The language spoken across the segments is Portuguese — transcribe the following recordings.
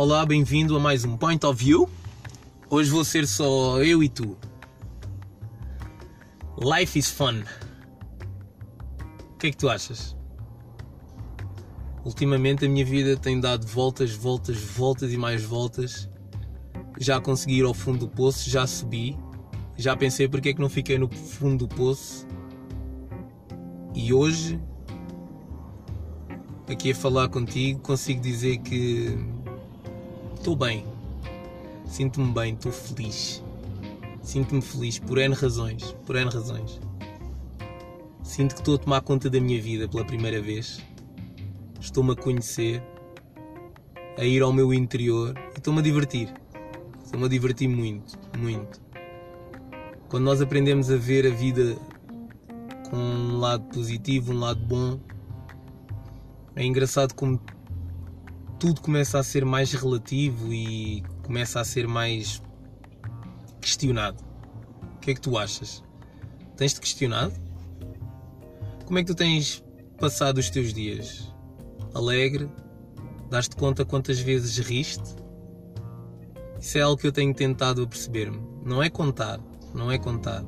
Olá, bem-vindo a mais um Point of View. Hoje vou ser só eu e tu. Life is fun. O que é que tu achas? Ultimamente a minha vida tem dado voltas, voltas, voltas e mais voltas. Já consegui ir ao fundo do poço, já subi. Já pensei porque é que não fiquei no fundo do poço. E hoje, aqui a falar contigo, consigo dizer que estou bem. Sinto-me bem, estou feliz. Sinto-me feliz por N razões. Por N razões. Sinto que estou a tomar conta da minha vida pela primeira vez. Estou-me a conhecer, a ir ao meu interior e estou-me a divertir. Estou-me a divertir muito, muito. Quando nós aprendemos a ver a vida com um lado positivo, um lado bom, é engraçado como tudo começa a ser mais relativo e começa a ser mais questionado. O que é que tu achas? Tens-te questionado? Como é que tu tens passado os teus dias? Alegre? Daste conta quantas vezes riste? Isso é algo que eu tenho tentado a perceber-me. Não é contar, não é contar.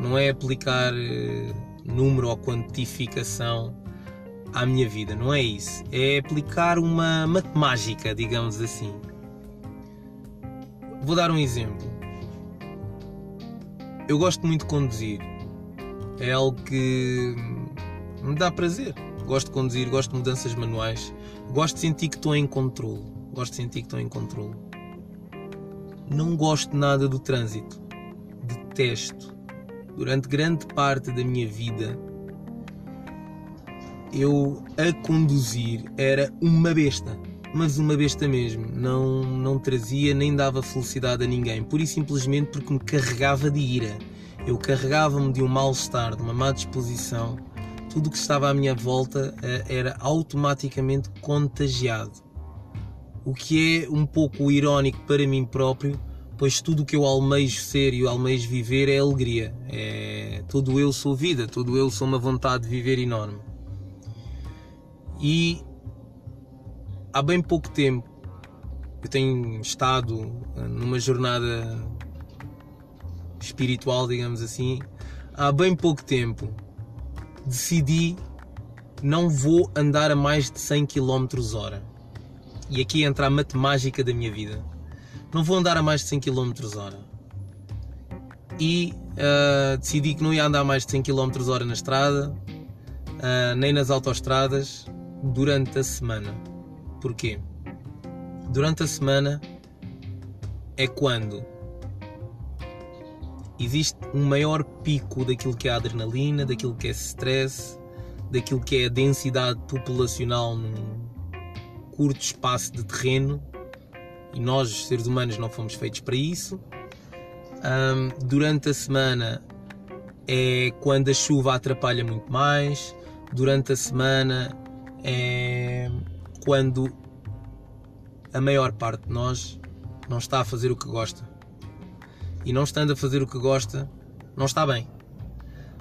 Não é aplicar eh, número ou quantificação à minha vida, não é isso. É aplicar uma matemática, digamos assim. Vou dar um exemplo. Eu gosto muito de conduzir. É algo que me dá prazer. Gosto de conduzir, gosto de mudanças manuais. Gosto de sentir que estou em controle. Gosto de sentir que estou em controle. Não gosto nada do trânsito. Detesto. Durante grande parte da minha vida, eu a conduzir era uma besta. Mas uma besta mesmo. Não, não trazia nem dava felicidade a ninguém. Pura e simplesmente porque me carregava de ira. Eu carregava-me de um mal-estar, de uma má disposição. Tudo o que estava à minha volta eh, era automaticamente contagiado. O que é um pouco irónico para mim próprio, pois tudo o que eu almejo ser e almejo viver é alegria. É... Todo eu sou vida, todo eu sou uma vontade de viver enorme. E há bem pouco tempo eu tenho estado numa jornada espiritual, digamos assim. Há bem pouco tempo decidi não vou andar a mais de 100 km hora. E aqui entra a matemática da minha vida. Não vou andar a mais de 100 km hora. E uh, decidi que não ia andar a mais de 100 km hora na estrada, uh, nem nas autoestradas, durante a semana. Porquê? Durante a semana é quando existe um maior pico daquilo que é adrenalina, daquilo que é stress, daquilo que é a densidade populacional num curto espaço de terreno e nós, seres humanos, não fomos feitos para isso. Um, durante a semana é quando a chuva atrapalha muito mais. Durante a semana é quando a maior parte de nós não está a fazer o que gosta. E não estando a fazer o que gosta, não está bem.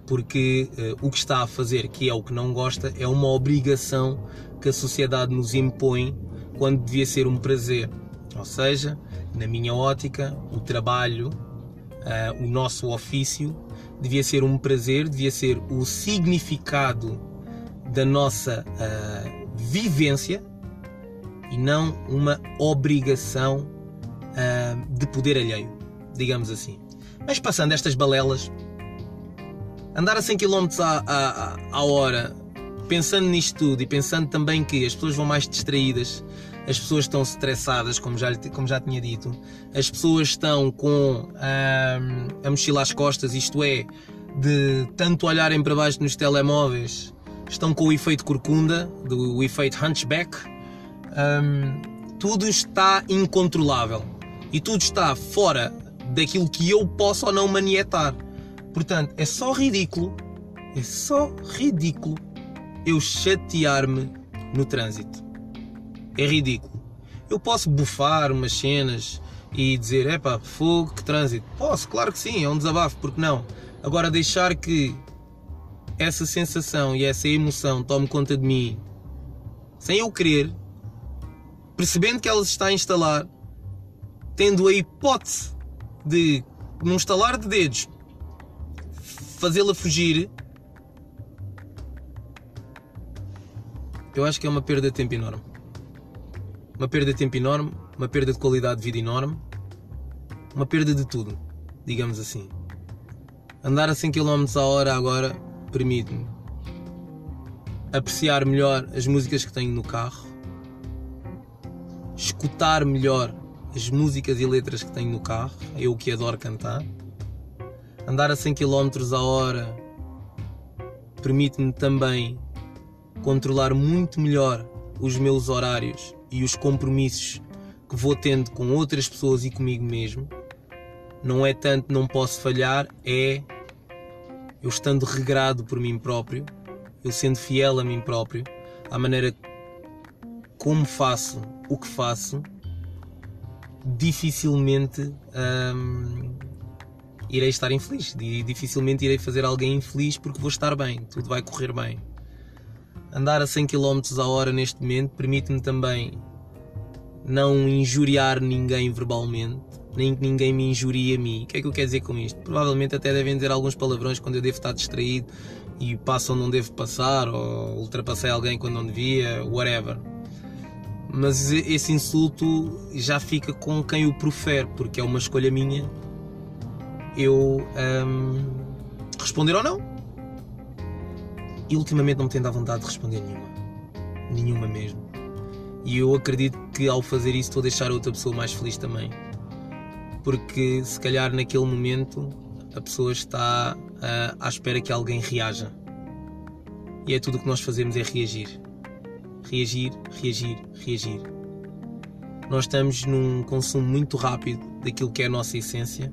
Porque uh, o que está a fazer, que é o que não gosta, é uma obrigação que a sociedade nos impõe quando devia ser um prazer. Ou seja, na minha ótica, o trabalho, uh, o nosso ofício, devia ser um prazer, devia ser o significado da nossa uh, vivência e não uma obrigação uh, de poder alheio, digamos assim. Mas passando estas balelas, andar a 100 km à, à, à hora, pensando nisto tudo e pensando também que as pessoas vão mais distraídas, as pessoas estão estressadas, como já, como já tinha dito, as pessoas estão com ah, a mochila às costas, isto é, de tanto olharem para baixo nos telemóveis estão com o efeito corcunda, do, efeito hunchback. Um, tudo está incontrolável e tudo está fora daquilo que eu posso ou não manietar. Portanto, é só ridículo, é só ridículo eu chatear-me no trânsito. É ridículo. Eu posso bufar umas cenas e dizer, epá, fogo, que trânsito. Posso, claro que sim, é um desabafo, porque não? Agora deixar que essa sensação e essa emoção tome conta de mim sem eu querer, percebendo que ela se está a instalar, tendo a hipótese de, num estalar de dedos, fazê-la fugir, eu acho que é uma perda de tempo enorme. Uma perda de tempo enorme, uma perda de qualidade de vida enorme, uma perda de tudo, digamos assim. Andar a 100 km a hora agora permite-me apreciar melhor as músicas que tenho no carro, escutar melhor as músicas e letras que tenho no carro, eu que adoro cantar. Andar a 100 km a hora permite-me também controlar muito melhor os meus horários e os compromissos que vou tendo com outras pessoas e comigo mesmo. Não é tanto não posso falhar, é eu estando regrado por mim próprio eu sendo fiel a mim próprio, à maneira como faço o que faço, dificilmente hum, irei estar infeliz. Dificilmente irei fazer alguém infeliz porque vou estar bem, tudo vai correr bem. Andar a 100 km a hora neste momento permite-me também não injuriar ninguém verbalmente, nem que ninguém me injurie a mim. O que é que eu quero dizer com isto? Provavelmente até devem dizer alguns palavrões quando eu devo estar distraído e passo onde não devo passar, ou ultrapassei alguém quando não devia, whatever. Mas esse insulto já fica com quem o profere, porque é uma escolha minha eu um, responder ou não. E ultimamente não me tem dado vontade de responder nenhuma. Nenhuma mesmo. E eu acredito que ao fazer isso estou a deixar a outra pessoa mais feliz também. Porque se calhar naquele momento a pessoa está uh, à espera que alguém reaja. E é tudo o que nós fazemos é reagir. Reagir, reagir, reagir. Nós estamos num consumo muito rápido daquilo que é a nossa essência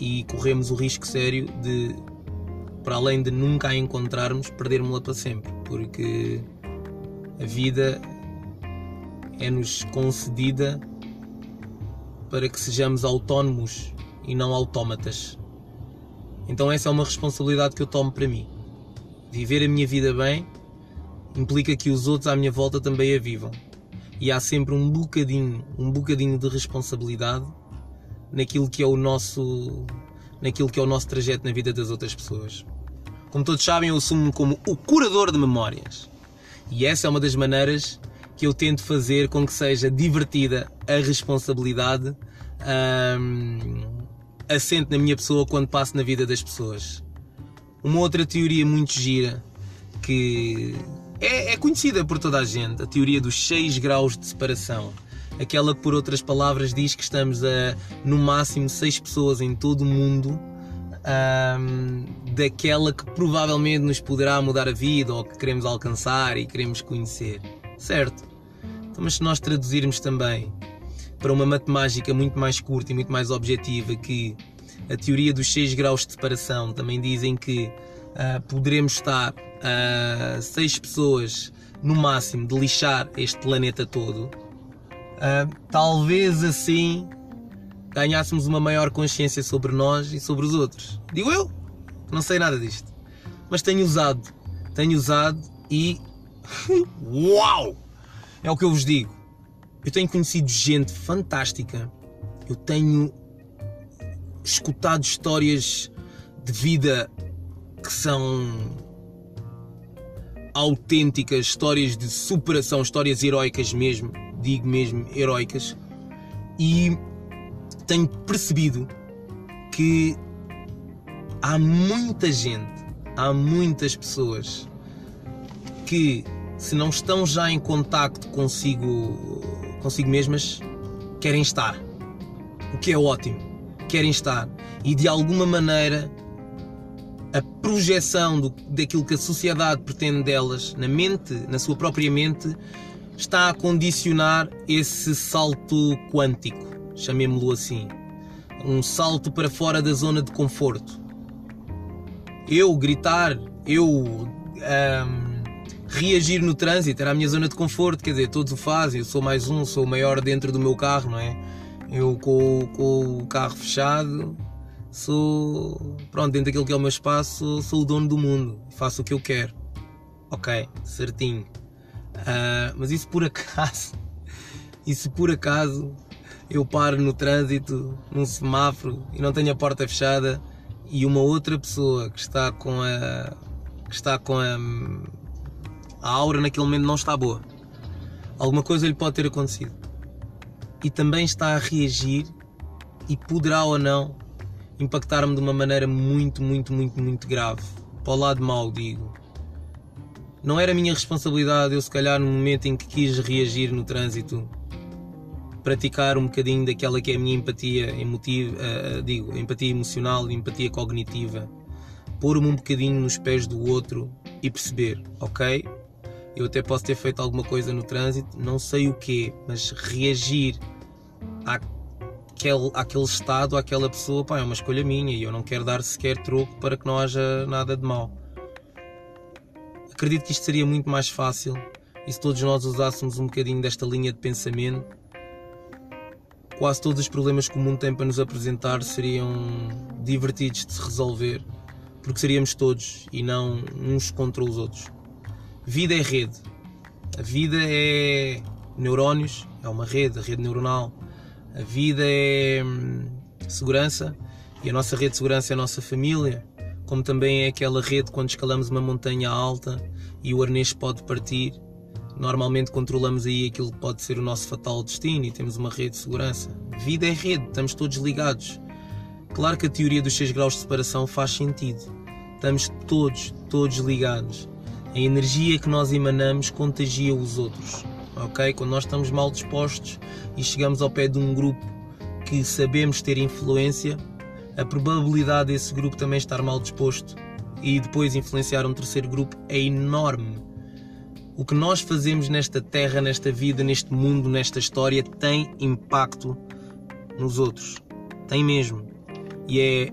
e corremos o risco sério de, para além de nunca a encontrarmos, perdermos-la para sempre, porque a vida é-nos concedida para que sejamos autónomos e não autómatas. Então essa é uma responsabilidade que eu tomo para mim. Viver a minha vida bem implica que os outros à minha volta também a vivam. E há sempre um bocadinho, um bocadinho de responsabilidade naquilo que é o nosso, naquilo que é o nosso trajeto na vida das outras pessoas. Como todos sabem, eu assumo-me como o curador de memórias. E essa é uma das maneiras que eu tento fazer com que seja divertida a responsabilidade hum, assente na minha pessoa quando passo na vida das pessoas. Uma outra teoria muito gira que é, é, conhecida por toda a gente, a teoria dos 6 graus de separação. Aquela que, por outras palavras, diz que estamos a no máximo 6 pessoas em todo o mundo um, daquela que provavelmente nos poderá mudar a vida ou que queremos alcançar e queremos conhecer. Certo? Então, mas se nós traduzirmos também para uma matemática muito mais curta e muito mais objetiva que a teoria dos 6 graus de separação também dizem que uh, poderemos estar uh, 6 pessoas no máximo de lixar este planeta todo. Uh, talvez assim ganhássemos uma maior consciência sobre nós e sobre os outros. Digo eu, não sei nada disto. Mas tenho usado, tenho usado e. Uau! É o que eu vos digo. Eu tenho conhecido gente fantástica. Eu tenho escutado histórias de vida que são autênticas, histórias de superação, histórias heroicas mesmo, digo mesmo heroicas. E tenho percebido que há muita gente, há muitas pessoas que se não estão já em contacto consigo consigo mesmas, querem estar. O que é ótimo. Querem estar. E de alguma maneira a projeção do, daquilo que a sociedade pretende delas na mente, na sua própria mente, está a condicionar esse salto quântico, chamemos-lo assim. Um salto para fora da zona de conforto. Eu gritar, eu um, reagir no trânsito, era a minha zona de conforto, quer dizer, todos o fazem, eu sou mais um, sou o maior dentro do meu carro, não é? Eu com, com o carro fechado, sou, pronto, dentro daquilo que é o meu espaço, sou, o dono do mundo, faço o que eu quero. Ok, certinho. Uh, mas isso por acaso, se por acaso eu paro no trânsito, num semáforo e não tenho a porta fechada e uma outra pessoa que está com a que está com a, a aura naquele momento não está boa. Alguma coisa lhe pode ter acontecido. E também está a reagir e poderá ou não impactar-me de uma maneira muito, muito, muito, muito grave. Para o lado mau, digo. Não era minha responsabilidade eu, se calhar, no momento em que quis reagir no trânsito, praticar um bocadinho daquela que é a minha empatia emotiva, uh, digo, empatia emocional, empatia cognitiva, pôr-me um bocadinho nos pés do outro e perceber, ok, eu até posso ter feito alguma coisa no trânsito, não sei o quê, mas reagir àquele, àquele estado, àquela pessoa, pá, é uma escolha minha e eu não quero dar sequer troco para que não haja nada de mal. Acredito que isto seria muito mais fácil e se todos nós usássemos um bocadinho desta linha de pensamento quase todos os problemas que o mundo tem para nos apresentar seriam divertidos de se resolver, porque seríamos todos e não uns contra os outros. Vida é rede. A vida é neurónios, é uma rede, a rede neuronal. A vida é hum, segurança e a nossa rede de segurança é a nossa família, como também é aquela rede quando escalamos uma montanha alta e o arnês pode partir Normalmente controlamos aí aquilo que pode ser o nosso fatal destino e temos uma rede de segurança. Vida é rede, estamos todos ligados. Claro que a teoria dos 6 graus de separação faz sentido. Estamos todos, todos ligados. A energia que nós emanamos contagia os outros. Ok? Quando nós estamos mal dispostos e chegamos ao pé de um grupo que sabemos ter influência, a probabilidade desse grupo também estar mal disposto e depois influenciar um terceiro grupo é enorme o que nós fazemos nesta terra, nesta vida, neste mundo, nesta história tem impacto nos outros. Tem mesmo. E é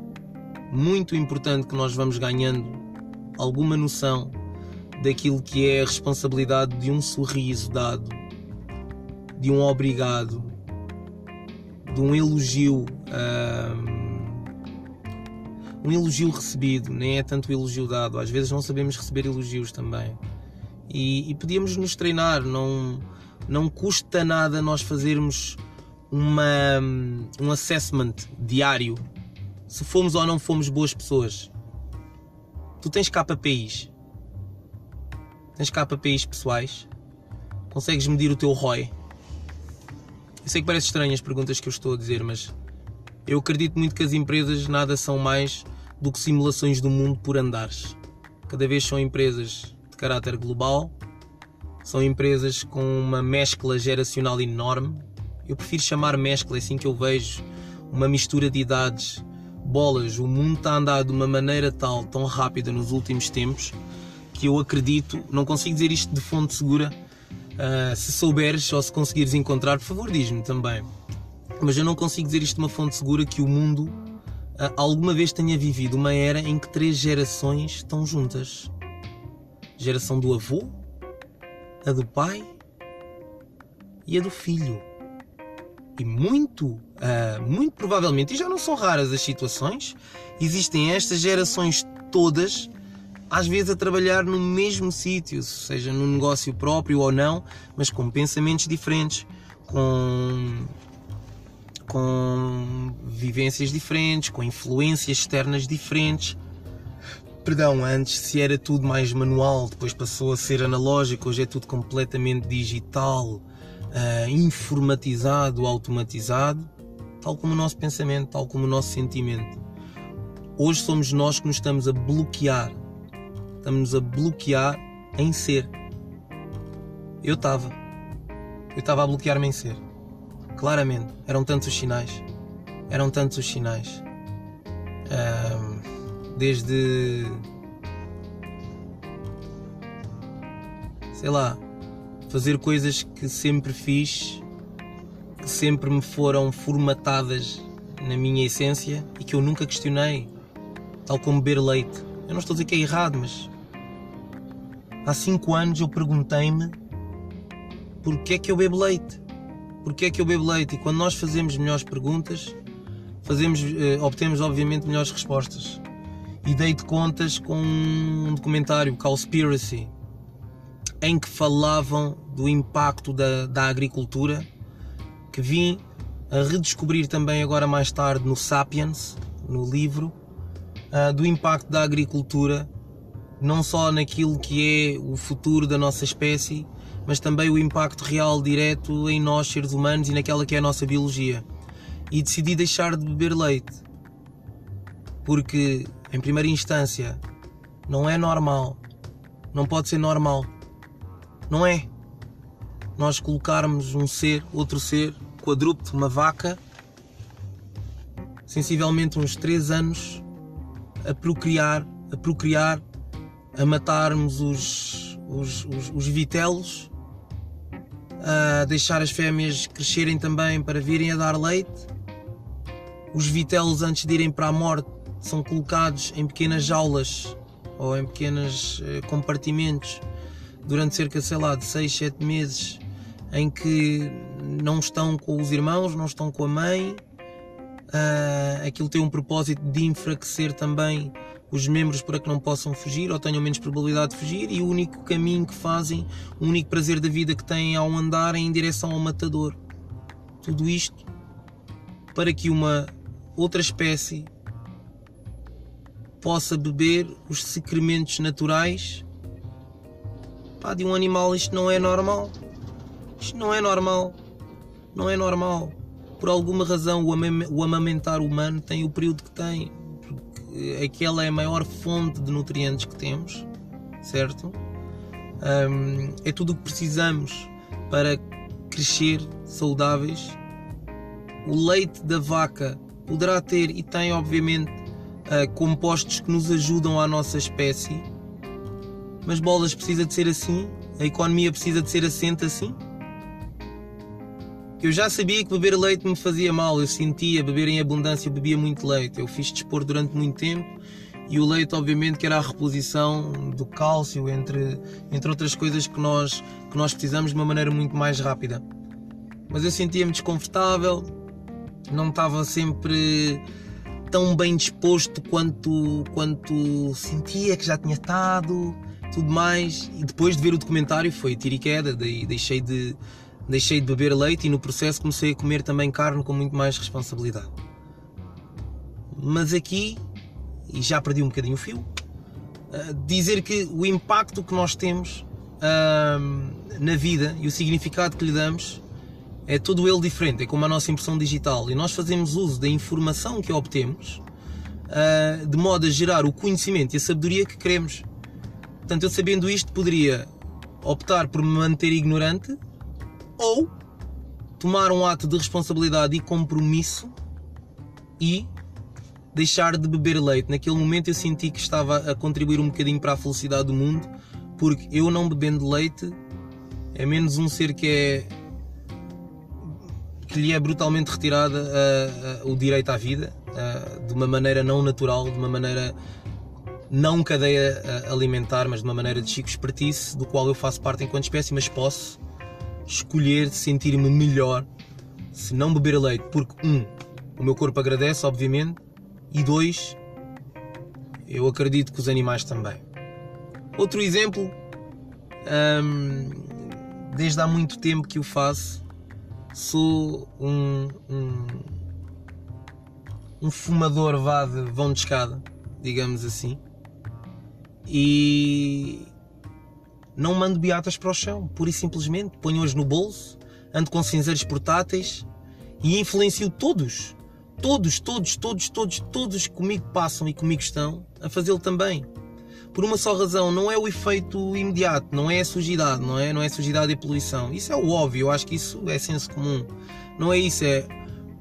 muito importante que nós vamos ganhando alguma noção daquilo que é a responsabilidade de um sorriso dado, de um obrigado, de um elogio. Um, um elogio recebido, nem é tanto elogio dado. Às vezes não sabemos receber elogios também e, e podíamos nos treinar, não, não custa nada nós fazermos uma, um assessment diário se fomos ou não fomos boas pessoas. Tu tens KPIs, tens KPIs pessoais, consegues medir o teu ROI. Eu sei que parece estranho as perguntas que eu estou a dizer, mas eu acredito muito que as empresas nada são mais do que simulações do mundo por andares. Cada vez são empresas caráter global, são empresas com uma mescla geracional enorme. Eu prefiro chamar mescla, é assim que eu vejo, uma mistura de idades. Bolas, o mundo está a andar de uma maneira tal, tão rápida nos últimos tempos, que eu acredito, não consigo dizer isto de fonte segura, uh, se souberes ou se conseguires encontrar, por favor diz-me também. Mas eu não consigo dizer isto de uma fonte segura que o mundo uh, alguma vez tenha vivido uma era em que três gerações estão juntas geração do avô, a do pai e a do filho. E muito, uh, muito provavelmente, e já não são raras as situações, existem estas gerações todas, às vezes a trabalhar no mesmo sítio, seja no negócio próprio ou não, mas com pensamentos diferentes, com, com vivências diferentes, com influências externas diferentes Perdão, antes se era tudo mais manual, depois passou a ser analógico, hoje é tudo completamente digital, uh, informatizado, automatizado, tal como o nosso pensamento, tal como o nosso sentimento. Hoje somos nós que nos estamos a bloquear, estamos a bloquear em ser. Eu estava, eu estava a bloquear-me em ser, claramente. Eram tantos os sinais, eram tantos os sinais. Uh, desde sei lá, fazer coisas que sempre fiz, que sempre me foram formatadas na minha essência e que eu nunca questionei, tal como beber leite. Eu não estou a dizer que é errado, mas há cinco anos eu perguntei-me porquê é que eu bebo leite? Porquê é que eu bebo leite? E quando nós fazemos melhores perguntas, fazemos, eh, obtemos obviamente melhores respostas e dei de contas com um documentário, Cowspiracy, em que falavam do impacto da, da agricultura que vim a redescobrir também agora mais tarde no Sapiens, no livro, uh, do impacto da agricultura, não só naquilo que é o futuro da nossa espécie, mas também o impacto real, direto em nós, seres humanos, e naquela que é a nossa biologia. E decidi deixar de beber leite, porque, em primeira instância, não é normal, não pode ser normal, não é? Nós colocarmos um ser, outro ser, quadrúpede, uma vaca, sensivelmente uns 3 anos, a procriar, a procriar, a matarmos os, os, os, os vitelos, a deixar as fêmeas crescerem também para virem a dar leite. Os vitelos, antes de irem para a morte, são colocados em pequenas jaulas ou em pequenos eh, compartimentos durante cerca, sei lá, de 6, 7 meses em que não estão com os irmãos, não estão com a mãe. Uh, aquilo tem um propósito de enfraquecer também os membros para que não possam fugir ou tenham menos probabilidade de fugir e o único caminho que fazem, o único prazer da vida que têm ao andar é em direção ao matador. Tudo isto para que uma outra espécie possa beber os secrementos naturais Pá, de um animal isto não é normal. Isto não é normal. Não é normal. Por alguma razão, o amamentar humano tem o período que tem. Porque aquela é a maior fonte de nutrientes que temos, certo? Um, é tudo o que precisamos para crescer saudáveis. O leite da vaca poderá ter e tem, obviamente, uh, compostos que nos ajudam à nossa espécie, mas bolas precisa de ser assim? A economia precisa de ser assente assim? Eu já sabia que beber leite me fazia mal, eu sentia beber em abundância, eu bebia muito leite. Eu fiz desporto durante muito tempo e o leite, obviamente, que era a reposição do cálcio, entre, entre outras coisas que nós, que nós precisamos de uma maneira muito mais rápida. Mas eu sentia-me desconfortável, não estava sempre tão bem disposto quanto, quanto sentia que já tinha estado, tudo mais. E depois de ver o documentário foi tiro e queda, daí deixei de deixei de beber leite e no processo comecei a comer também carne com muito mais responsabilidade. Mas aqui, e já perdi um bocadinho o fio, uh, dizer que o impacto que nós temos uh, na vida e o significado que lhe damos é todo ele diferente, é como a nossa impressão digital. E nós fazemos uso da informação que obtemos uh, de modo a gerar o conhecimento e a sabedoria que queremos. Portanto, eu sabendo isto, poderia optar por me manter ignorante ou tomar um ato de responsabilidade e compromisso e deixar de beber leite. Naquele momento eu senti que estava a contribuir um bocadinho para a felicidade do mundo, porque eu não bebendo leite é menos um ser que é que lhe é brutalmente retirada uh, uh, o direito à vida uh, de uma maneira não natural, de uma maneira não cadeia alimentar, mas de uma maneira de chico espertice, do qual eu faço parte enquanto espécie, mas posso escolher sentir-me melhor se não beber leite, porque um, o meu corpo agradece, obviamente, e dois, eu acredito que os animais também. Outro exemplo, hum, desde há muito tempo que o faço, sou um, um, um fumador vá de vão de escada, digamos assim, e não mando beatas para o chão, pura e simplesmente. Ponho-as no bolso, ando com cinzeiros portáteis e influencio todos, todos, todos, todos, todos, todos que comigo passam e comigo estão a fazê-lo também. Por uma só razão, não é o efeito imediato, não é a sujidade, não é? Não é sujidade e poluição. Isso é o óbvio, eu acho que isso é senso comum. Não é isso, é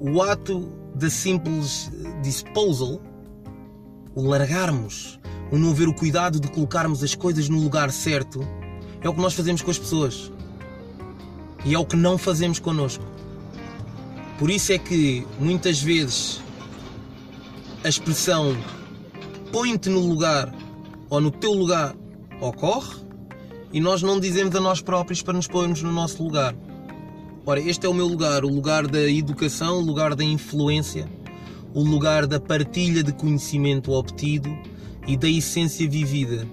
o ato da simples disposal, o largarmos, o não haver o cuidado de colocarmos as coisas no lugar certo, é o que nós fazemos com as pessoas. E é o que não fazemos connosco. Por isso é que muitas vezes a expressão põe-te no lugar ou no teu lugar ocorre e nós não dizemos a nós próprios para nos pormos no nosso lugar. Ora, este é o meu lugar, o lugar da educação, o lugar da influência, o lugar da partilha de conhecimento obtido e da essência vivida.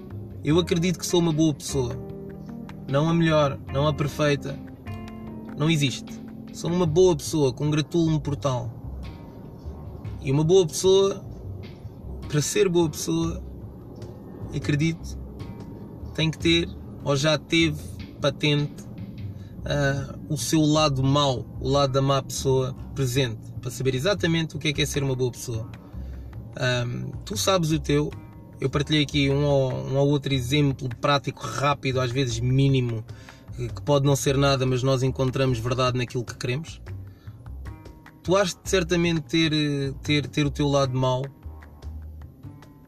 Eu acredito que sou uma boa pessoa. Não a melhor, não a perfeita. Não existe. Sou uma boa pessoa, congratulo-me por tal. E uma boa pessoa, para ser boa pessoa, acredito, tem que ter, ou já teve patente, uh, o seu lado mau, o lado da má pessoa presente, para saber exatamente o que é que é ser uma boa pessoa. Um, tu sabes o teu, eu partilhei aqui um ou, um ou outro exemplo prático, rápido, às vezes mínimo, que pode não ser nada, mas nós encontramos verdade naquilo que queremos. Tu has de certamente ter, ter, ter o teu lado mau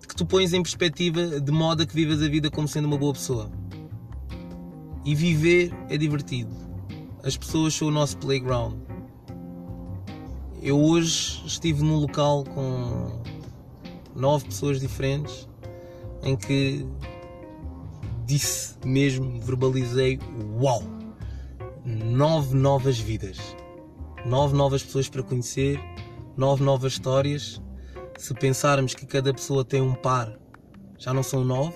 que tu pões em perspectiva de modo a que vivas a vida como sendo uma boa pessoa. E viver é divertido. As pessoas são o nosso playground. Eu hoje estive num local com nove pessoas diferentes em que disse mesmo, verbalizei: Uau! Nove novas vidas, nove novas pessoas para conhecer, nove novas histórias. Se pensarmos que cada pessoa tem um par, já não são nove,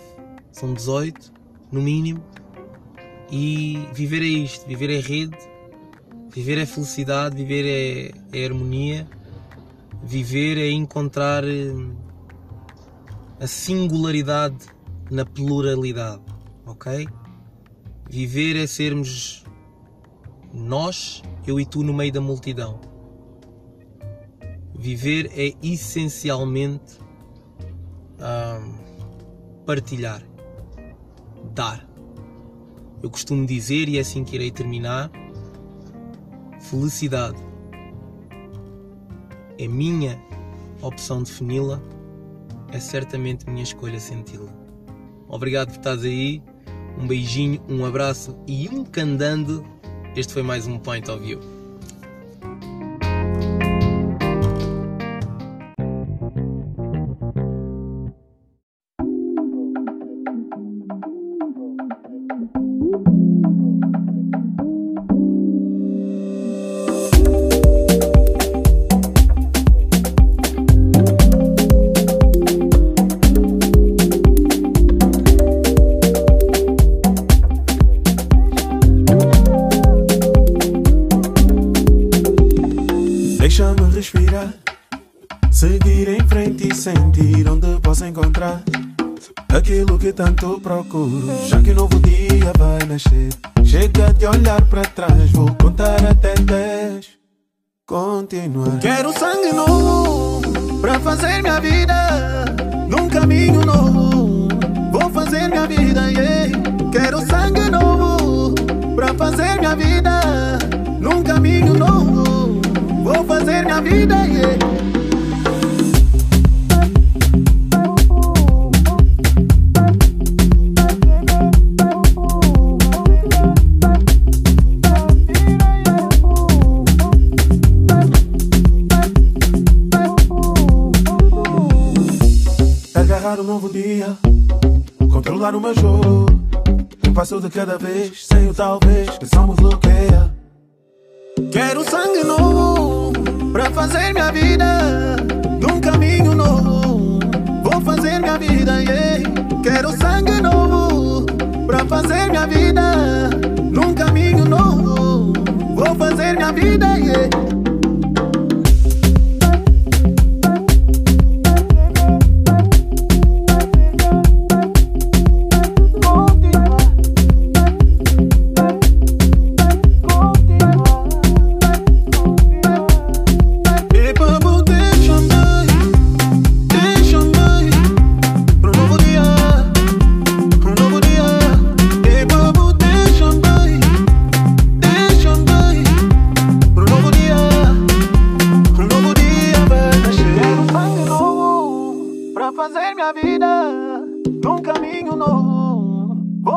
são 18 no mínimo. E viver é isto: viver é rede, viver é felicidade, viver é, é harmonia, viver é encontrar hum, a singularidade na pluralidade, ok? Viver é sermos nós, eu e tu no meio da multidão. Viver é essencialmente partilhar, dar. Eu costumo dizer, e é assim que irei terminar: felicidade é minha opção defini-la é certamente minha escolha senti-la. Obrigado por estares aí. Um beijinho, um abraço e um candando. Este foi mais um Point of View. Tanto procuro. Já que um novo dia vai nascer. Chega de olhar para trás, vou contar até 10. Continuar. Quero sangue novo para fazer minha vida num caminho novo. Vou fazer minha vida, yeah. Quero sangue novo para fazer minha vida num caminho novo. Vou fazer minha vida, yeah. Controlar o meu jogo. Um passo de cada vez, sem o talvez, que só me bloqueia. Quero sangue novo para fazer minha vida num caminho novo. Vou fazer minha vida, yeah. Quero sangue novo para fazer minha vida num caminho novo. Vou fazer minha vida, yeah.